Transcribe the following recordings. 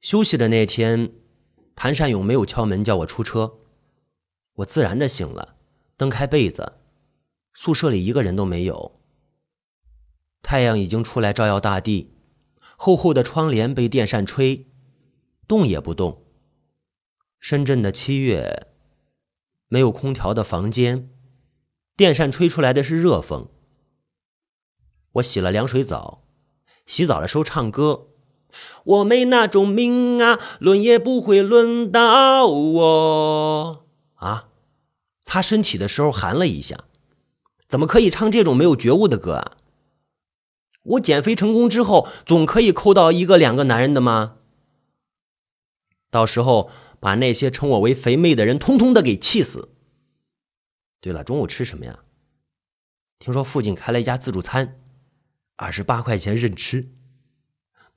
休息的那天，谭善勇没有敲门叫我出车，我自然的醒了，蹬开被子，宿舍里一个人都没有。太阳已经出来照耀大地，厚厚的窗帘被电扇吹，动也不动。深圳的七月，没有空调的房间，电扇吹出来的是热风。我洗了凉水澡，洗澡的时候唱歌。我没那种命啊，轮也不会轮到我啊！擦身体的时候喊了一下，怎么可以唱这种没有觉悟的歌啊？我减肥成功之后，总可以扣到一个两个男人的吗？到时候把那些称我为肥妹的人，通通的给气死。对了，中午吃什么呀？听说附近开了一家自助餐，二十八块钱任吃。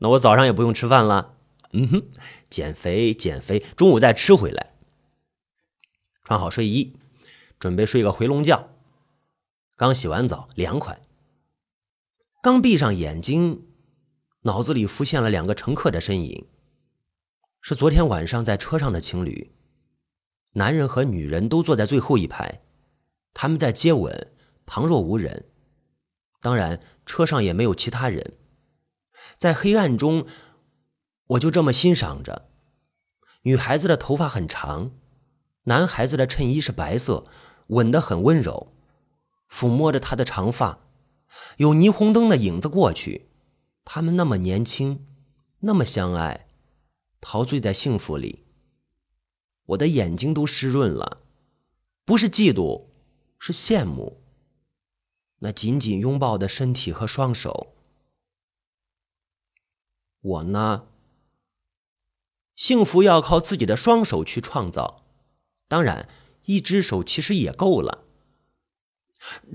那我早上也不用吃饭了，嗯哼，减肥减肥，中午再吃回来。穿好睡衣，准备睡个回笼觉。刚洗完澡，凉快。刚闭上眼睛，脑子里浮现了两个乘客的身影，是昨天晚上在车上的情侣，男人和女人都坐在最后一排，他们在接吻，旁若无人。当然，车上也没有其他人。在黑暗中，我就这么欣赏着。女孩子的头发很长，男孩子的衬衣是白色，吻得很温柔，抚摸着她的长发，有霓虹灯的影子过去，他们那么年轻，那么相爱，陶醉在幸福里。我的眼睛都湿润了，不是嫉妒，是羡慕。那紧紧拥抱的身体和双手。我呢，幸福要靠自己的双手去创造，当然，一只手其实也够了。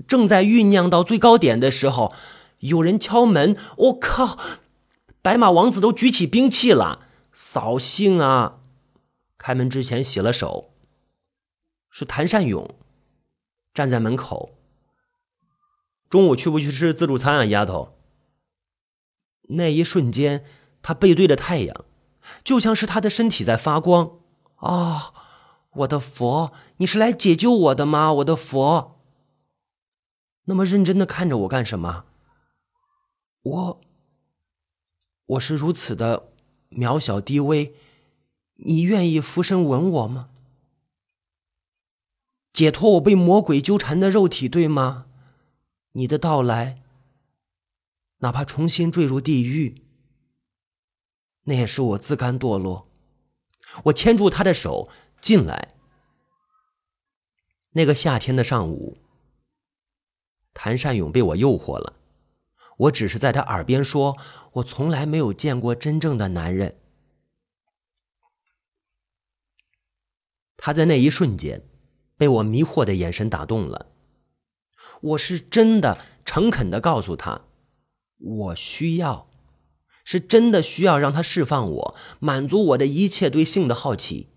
正在酝酿到最高点的时候，有人敲门。我靠！白马王子都举起兵器了，扫兴啊！开门之前洗了手。是谭善勇，站在门口。中午去不去吃自助餐啊，丫头？那一瞬间。他背对着太阳，就像是他的身体在发光。啊，我的佛，你是来解救我的吗？我的佛，那么认真的看着我干什么？我，我是如此的渺小低微，你愿意俯身吻我吗？解脱我被魔鬼纠缠的肉体，对吗？你的到来，哪怕重新坠入地狱。那也是我自甘堕落。我牵住他的手进来。那个夏天的上午，谭善勇被我诱惑了。我只是在他耳边说：“我从来没有见过真正的男人。”他在那一瞬间被我迷惑的眼神打动了。我是真的诚恳的告诉他：“我需要。”是真的需要让他释放我，满足我的一切对性的好奇，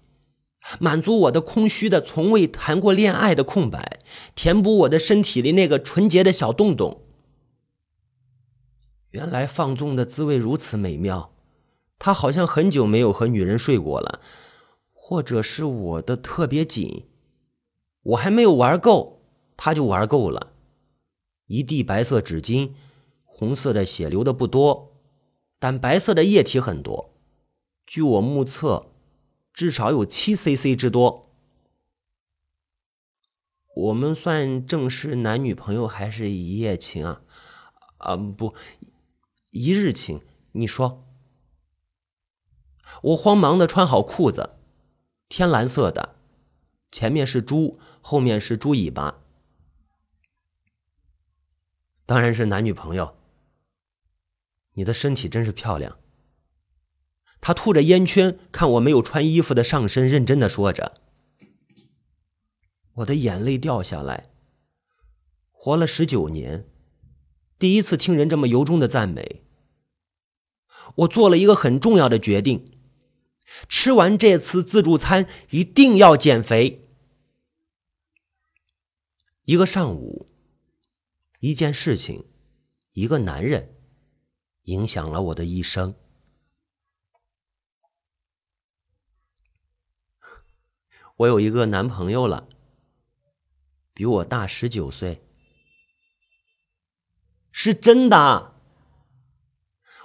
满足我的空虚的从未谈过恋爱的空白，填补我的身体里那个纯洁的小洞洞。原来放纵的滋味如此美妙，他好像很久没有和女人睡过了，或者是我的特别紧，我还没有玩够，他就玩够了。一地白色纸巾，红色的血流的不多。但白色的液体很多，据我目测，至少有七 cc 之多。我们算正式男女朋友还是一夜情啊？啊不，一日情。你说？我慌忙的穿好裤子，天蓝色的，前面是猪，后面是猪尾巴，当然是男女朋友。你的身体真是漂亮。他吐着烟圈，看我没有穿衣服的上身，认真的说着。我的眼泪掉下来。活了十九年，第一次听人这么由衷的赞美。我做了一个很重要的决定：吃完这次自助餐，一定要减肥。一个上午，一件事情，一个男人。影响了我的一生。我有一个男朋友了比我大十九岁。是真的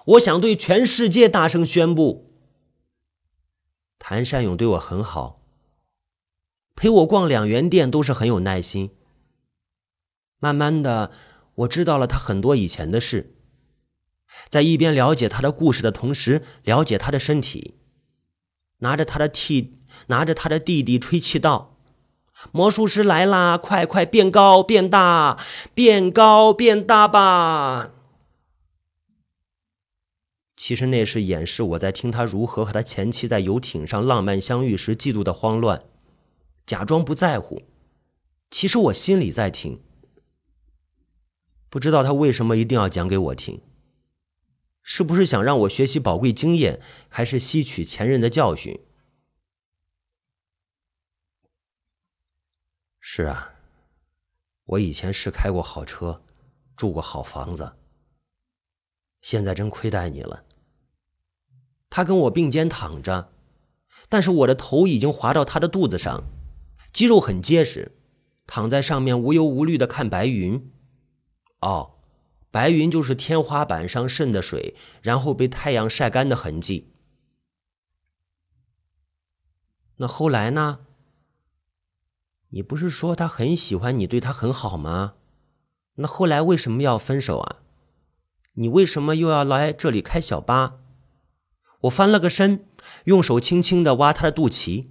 我想对全世界大声宣布谭善勇对我很好陪我逛两元店都是很有耐心。慢慢的我知道了他很多以前的事在一边了解他的故事的同时，了解他的身体，拿着他的替，拿着他的弟弟吹气道：“魔术师来啦，快快变高变大，变高变大吧！”其实那是掩饰我在听他如何和他前妻在游艇上浪漫相遇时嫉妒的慌乱，假装不在乎。其实我心里在听。不知道他为什么一定要讲给我听？是不是想让我学习宝贵经验，还是吸取前人的教训？是啊，我以前是开过好车，住过好房子。现在真亏待你了。他跟我并肩躺着，但是我的头已经滑到他的肚子上，肌肉很结实，躺在上面无忧无虑的看白云。哦，白云就是天花板上渗的水，然后被太阳晒干的痕迹。那后来呢？你不是说他很喜欢你，对他很好吗？那后来为什么要分手啊？你为什么又要来这里开小巴？我翻了个身，用手轻轻的挖他的肚脐。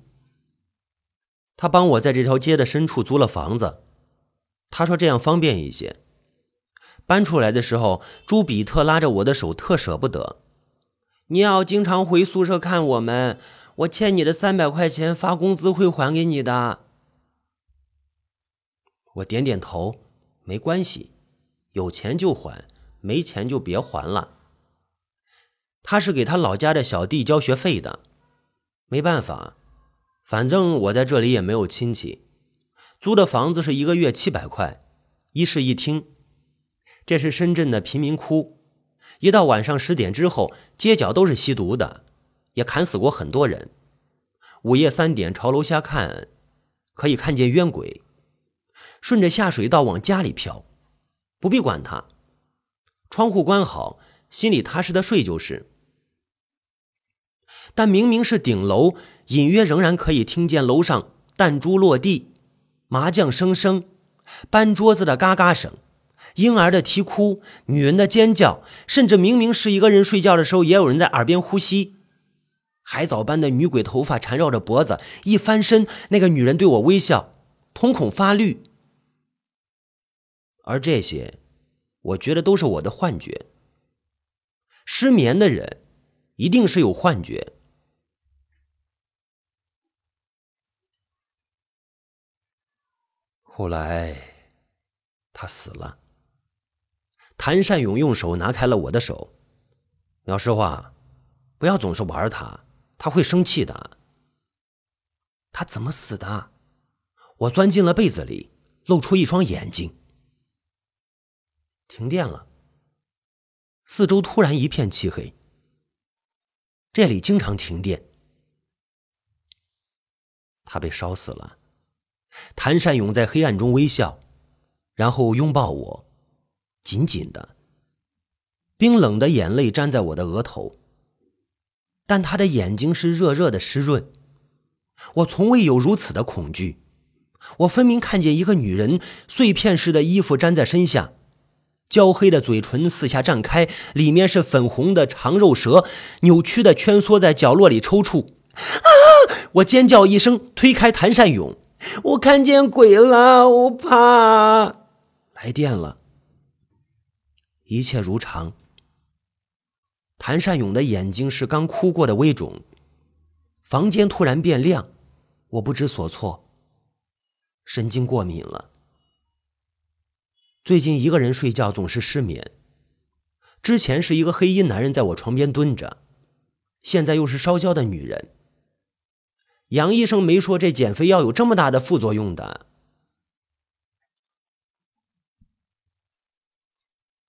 他帮我在这条街的深处租了房子，他说这样方便一些。搬出来的时候，朱比特拉着我的手，特舍不得。你要经常回宿舍看我们，我欠你的三百块钱，发工资会还给你的。我点点头，没关系，有钱就还，没钱就别还了。他是给他老家的小弟交学费的，没办法，反正我在这里也没有亲戚，租的房子是一个月七百块，一室一厅。这是深圳的贫民窟，一到晚上十点之后，街角都是吸毒的，也砍死过很多人。午夜三点朝楼下看，可以看见冤鬼，顺着下水道往家里飘，不必管他，窗户关好，心里踏实的睡就是。但明明是顶楼，隐约仍然可以听见楼上弹珠落地、麻将声声、搬桌子的嘎嘎声。婴儿的啼哭，女人的尖叫，甚至明明是一个人睡觉的时候，也有人在耳边呼吸。海藻般的女鬼头发缠绕着脖子，一翻身，那个女人对我微笑，瞳孔发绿。而这些，我觉得都是我的幻觉。失眠的人，一定是有幻觉。后来，他死了。谭善勇用手拿开了我的手，苗师话，不要总是玩他，他会生气的。他怎么死的？我钻进了被子里，露出一双眼睛。停电了，四周突然一片漆黑。这里经常停电。他被烧死了。谭善勇在黑暗中微笑，然后拥抱我。紧紧的，冰冷的眼泪粘在我的额头，但他的眼睛是热热的湿润。我从未有如此的恐惧。我分明看见一个女人碎片似的衣服粘在身下，焦黑的嘴唇四下绽开，里面是粉红的长肉蛇，扭曲的蜷缩在角落里抽搐。啊！我尖叫一声，推开谭善勇。我看见鬼了，我怕。来电了。一切如常。谭善勇的眼睛是刚哭过的微肿。房间突然变亮，我不知所措。神经过敏了。最近一个人睡觉总是失眠。之前是一个黑衣男人在我床边蹲着，现在又是烧焦的女人。杨医生没说这减肥药有这么大的副作用的。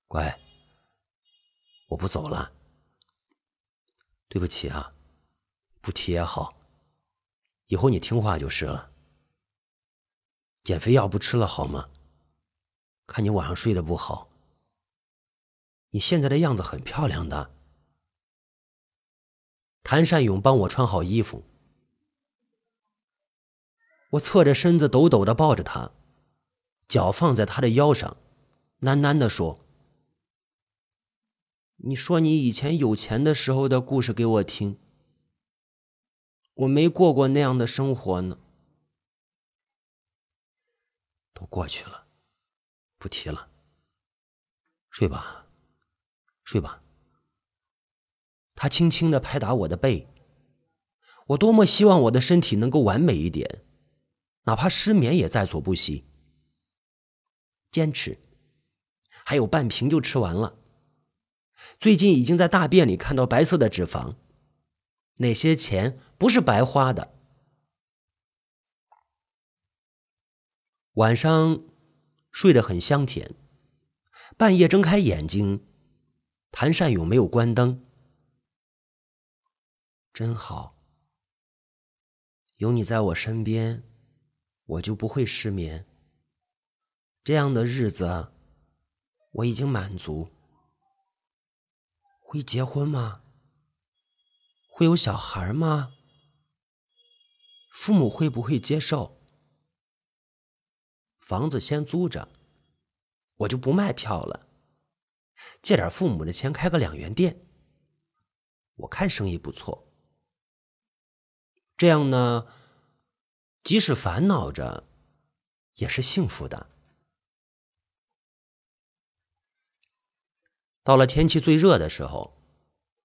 乖，我不走了。对不起啊，不提也好。以后你听话就是了。减肥药不吃了好吗？看你晚上睡得不好。你现在的样子很漂亮的。谭善勇帮我穿好衣服，我侧着身子，抖抖的抱着他，脚放在他的腰上，喃喃的说：“你说你以前有钱的时候的故事给我听。我没过过那样的生活呢，都过去了，不提了。睡吧。”睡吧。他轻轻的拍打我的背。我多么希望我的身体能够完美一点，哪怕失眠也在所不惜。坚持，还有半瓶就吃完了。最近已经在大便里看到白色的脂肪，那些钱不是白花的。晚上睡得很香甜，半夜睁开眼睛。谭善勇没有关灯，真好。有你在我身边，我就不会失眠。这样的日子，我已经满足。会结婚吗？会有小孩吗？父母会不会接受？房子先租着，我就不卖票了。借点父母的钱开个两元店，我看生意不错。这样呢，即使烦恼着，也是幸福的。到了天气最热的时候，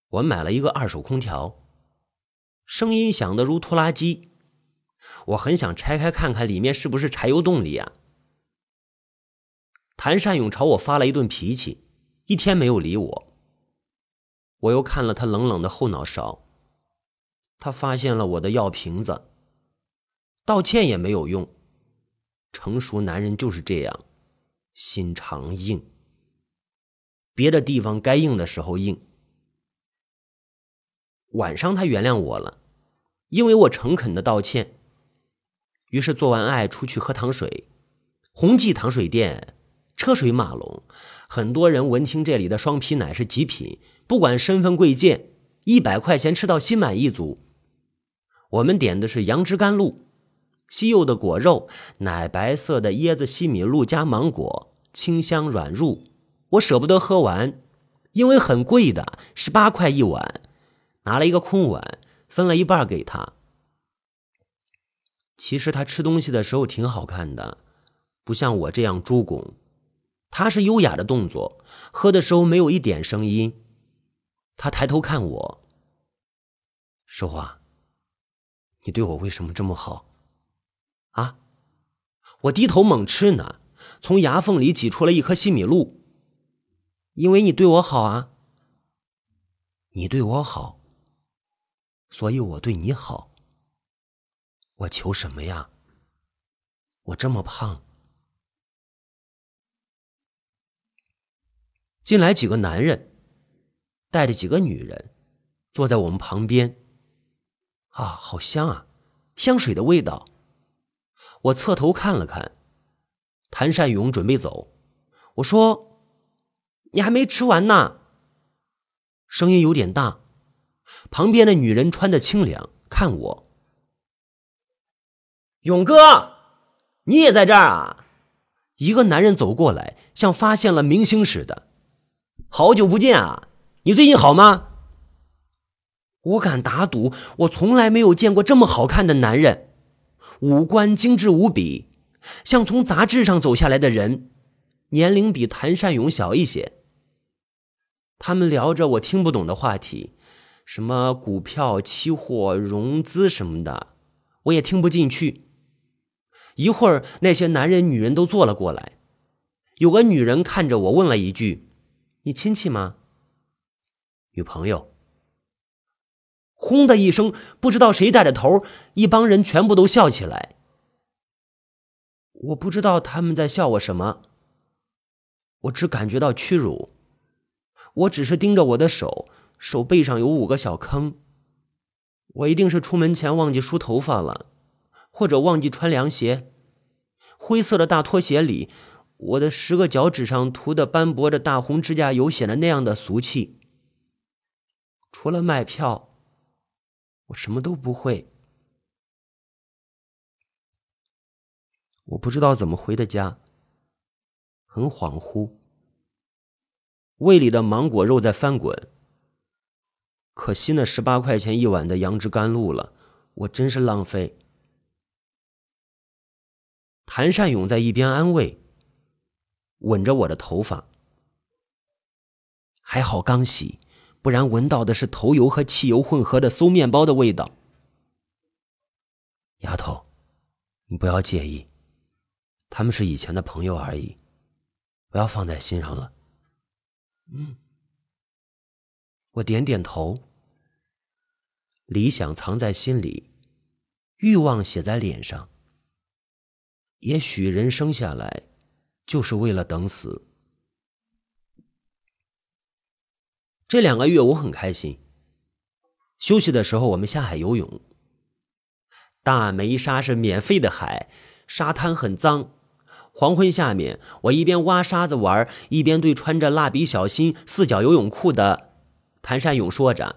我买了一个二手空调，声音响的如拖拉机。我很想拆开看看里面是不是柴油动力啊。谭善勇朝我发了一顿脾气。一天没有理我，我又看了他冷冷的后脑勺。他发现了我的药瓶子，道歉也没有用。成熟男人就是这样，心肠硬。别的地方该硬的时候硬。晚上他原谅我了，因为我诚恳的道歉。于是做完爱出去喝糖水，宏记糖水店车水马龙。很多人闻听这里的双皮奶是极品，不管身份贵贱，一百块钱吃到心满意足。我们点的是杨枝甘露，西柚的果肉，奶白色的椰子西米露加芒果，清香软入。我舍不得喝完，因为很贵的，十八块一碗，拿了一个空碗，分了一半给他。其实他吃东西的时候挺好看的，不像我这样猪拱。他是优雅的动作，喝的时候没有一点声音。他抬头看我，说话，你对我为什么这么好？啊！我低头猛吃呢，从牙缝里挤出了一颗西米露。因为你对我好啊。你对我好，所以我对你好。我求什么呀？我这么胖。进来几个男人，带着几个女人，坐在我们旁边。啊，好香啊，香水的味道。我侧头看了看，谭善勇准备走。我说：“你还没吃完呢。”声音有点大。旁边的女人穿的清凉，看我。勇哥，你也在这儿啊？一个男人走过来，像发现了明星似的。好久不见啊！你最近好吗？我敢打赌，我从来没有见过这么好看的男人，五官精致无比，像从杂志上走下来的人。年龄比谭善勇小一些。他们聊着我听不懂的话题，什么股票、期货、融资什么的，我也听不进去。一会儿，那些男人、女人都坐了过来，有个女人看着我，问了一句。你亲戚吗？女朋友。轰的一声，不知道谁带着头，一帮人全部都笑起来。我不知道他们在笑我什么，我只感觉到屈辱。我只是盯着我的手，手背上有五个小坑，我一定是出门前忘记梳头发了。或者忘记穿凉鞋。灰色的大拖鞋里，我的十个脚趾上涂的斑驳的大红指甲油显得那样的俗气。除了卖票，我什么都不会。我不知道怎么回的家，很恍惚。胃里的芒果肉在翻滚，可惜那十八块钱一碗的杨枝甘露了，我真是浪费。谭善勇在一边安慰，吻着我的头发，还好刚洗，不然闻到的是头油和汽油混合的馊面包的味道。丫头，你不要介意，他们是以前的朋友而已，不要放在心上了。嗯，我点点头。理想藏在心里，欲望写在脸上。也许人生下来就是为了等死。这两个月我很开心。休息的时候，我们下海游泳。大梅沙是免费的海，沙滩很脏。黄昏下面，我一边挖沙子玩，一边对穿着蜡笔小新四角游泳裤的谭善勇说着：“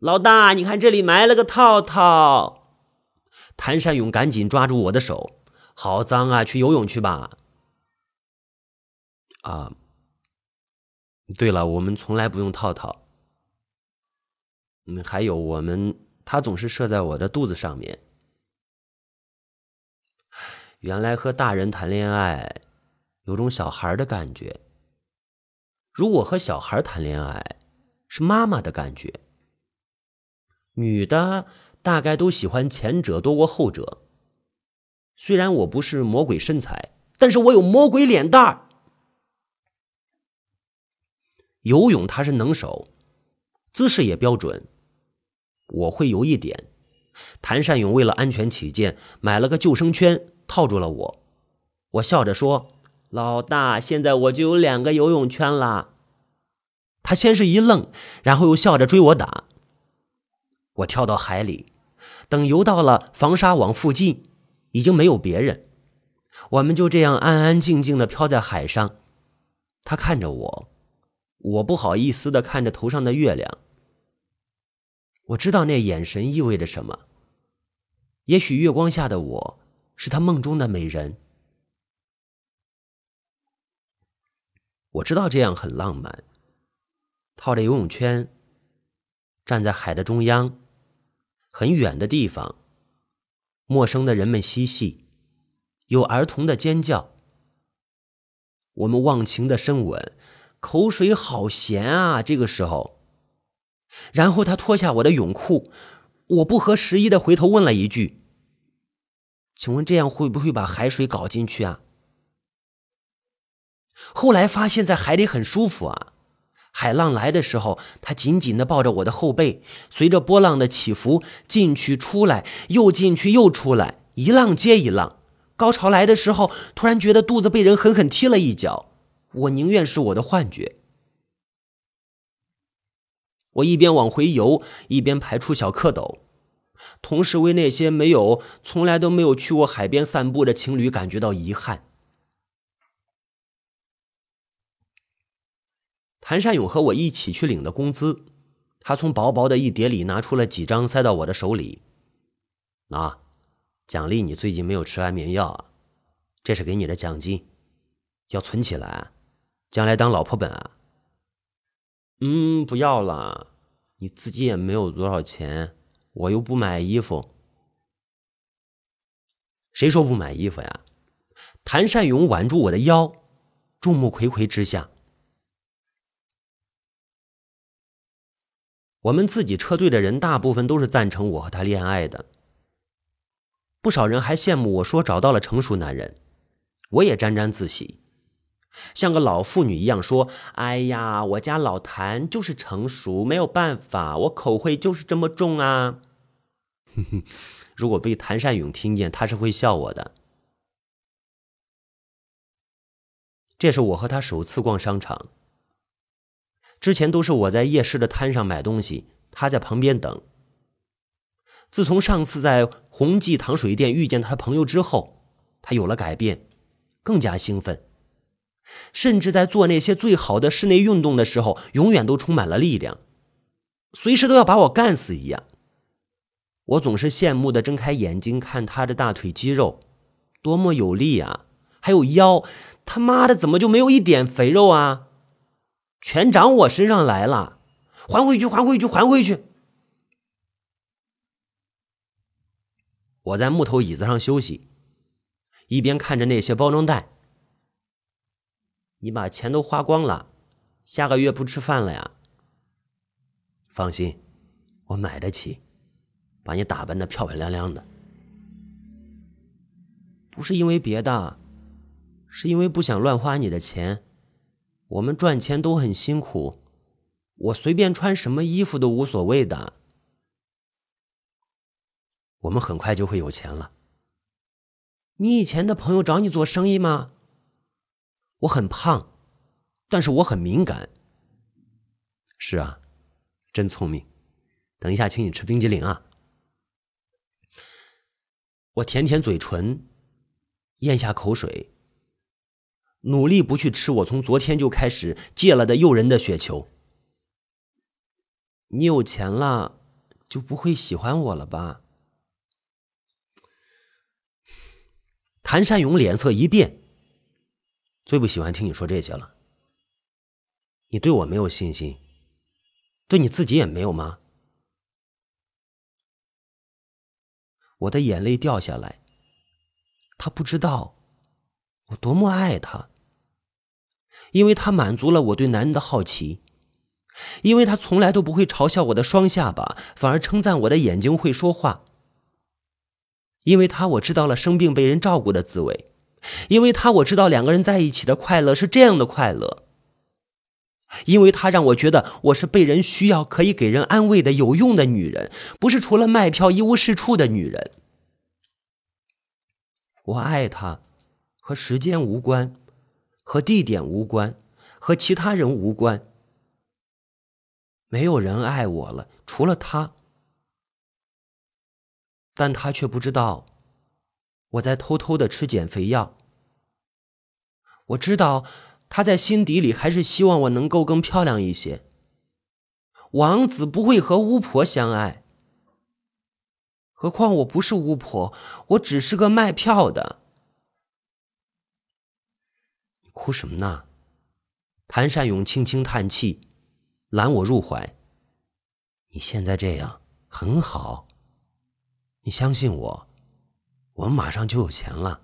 老大，你看这里埋了个套套。”谭善勇赶紧抓住我的手：“好脏啊，去游泳去吧。”啊，对了，我们从来不用套套。嗯，还有我们，他总是射在我的肚子上面。原来和大人谈恋爱，有种小孩的感觉。如果和小孩谈恋爱，是妈妈的感觉。女的大概都喜欢前者多过后者。虽然我不是魔鬼身材，但是我有魔鬼脸蛋儿。游泳他是能手，姿势也标准。我会游一点。谭善勇为了安全起见，买了个救生圈。套住了我，我笑着说：“老大，现在我就有两个游泳圈啦。”他先是一愣，然后又笑着追我打。我跳到海里，等游到了防沙网附近，已经没有别人，我们就这样安安静静的飘在海上。他看着我，我不好意思的看着头上的月亮。我知道那眼神意味着什么。也许月光下的我。是他梦中的美人。我知道这样很浪漫。套着游泳圈，站在海的中央，很远的地方，陌生的人们嬉戏，有儿童的尖叫。我们忘情的深吻，口水好咸啊！这个时候，然后他脱下我的泳裤，我不合时宜的回头问了一句。请问这样会不会把海水搞进去啊？后来发现，在海里很舒服啊。海浪来的时候，他紧紧的抱着我的后背，随着波浪的起伏，进去出来，又进去又出来，一浪接一浪。高潮来的时候，突然觉得肚子被人狠狠踢了一脚。我宁愿是我的幻觉。我一边往回游，一边排出小蝌蚪。同时，为那些没有、从来都没有去过海边散步的情侣感觉到遗憾。谭善勇和我一起去领的工资，他从薄薄的一叠里拿出了几张，塞到我的手里。啊，奖励你最近没有吃安眠药，这是给你的奖金，要存起来，将来当老婆本啊。嗯，不要了，你自己也没有多少钱。我又不买衣服，谁说不买衣服呀？谭善勇挽住我的腰，众目睽睽之下，我们自己车队的人大部分都是赞成我和他恋爱的，不少人还羡慕我说找到了成熟男人，我也沾沾自喜，像个老妇女一样说：“哎呀，我家老谭就是成熟，没有办法，我口味就是这么重啊。”哼哼，如果被谭善勇听见，他是会笑我的。这是我和他首次逛商场。之前都是我在夜市的摊上买东西，他在旁边等。自从上次在宏记糖水店遇见他朋友之后，他有了改变，更加兴奋，甚至在做那些最好的室内运动的时候，永远都充满了力量，随时都要把我干死一样。我总是羡慕的睁开眼睛看他的大腿肌肉，多么有力啊！还有腰，他妈的怎么就没有一点肥肉啊？全长我身上来了，还回去，还回去，还回去！我在木头椅子上休息，一边看着那些包装袋。你把钱都花光了，下个月不吃饭了呀？放心，我买得起。把你打扮的漂漂亮亮的，不是因为别的，是因为不想乱花你的钱。我们赚钱都很辛苦，我随便穿什么衣服都无所谓的。我们很快就会有钱了。你以前的朋友找你做生意吗？我很胖，但是我很敏感。是啊，真聪明。等一下，请你吃冰激凌啊。我舔舔嘴唇，咽下口水，努力不去吃我从昨天就开始戒了的诱人的雪球。你有钱了，就不会喜欢我了吧？谭善勇脸色一变，最不喜欢听你说这些了。你对我没有信心，对你自己也没有吗？我的眼泪掉下来。他不知道我多么爱他，因为他满足了我对男人的好奇，因为他从来都不会嘲笑我的双下巴，反而称赞我的眼睛会说话。因为他我知道了生病被人照顾的滋味，因为他我知道两个人在一起的快乐是这样的快乐。因为他让我觉得我是被人需要、可以给人安慰的有用的女人，不是除了卖票一无是处的女人。我爱他，和时间无关，和地点无关，和其他人无关。没有人爱我了，除了他。但他却不知道，我在偷偷的吃减肥药。我知道。他在心底里还是希望我能够更漂亮一些。王子不会和巫婆相爱，何况我不是巫婆，我只是个卖票的。你哭什么呢？谭善勇轻轻叹气，揽我入怀。你现在这样很好，你相信我，我们马上就有钱了。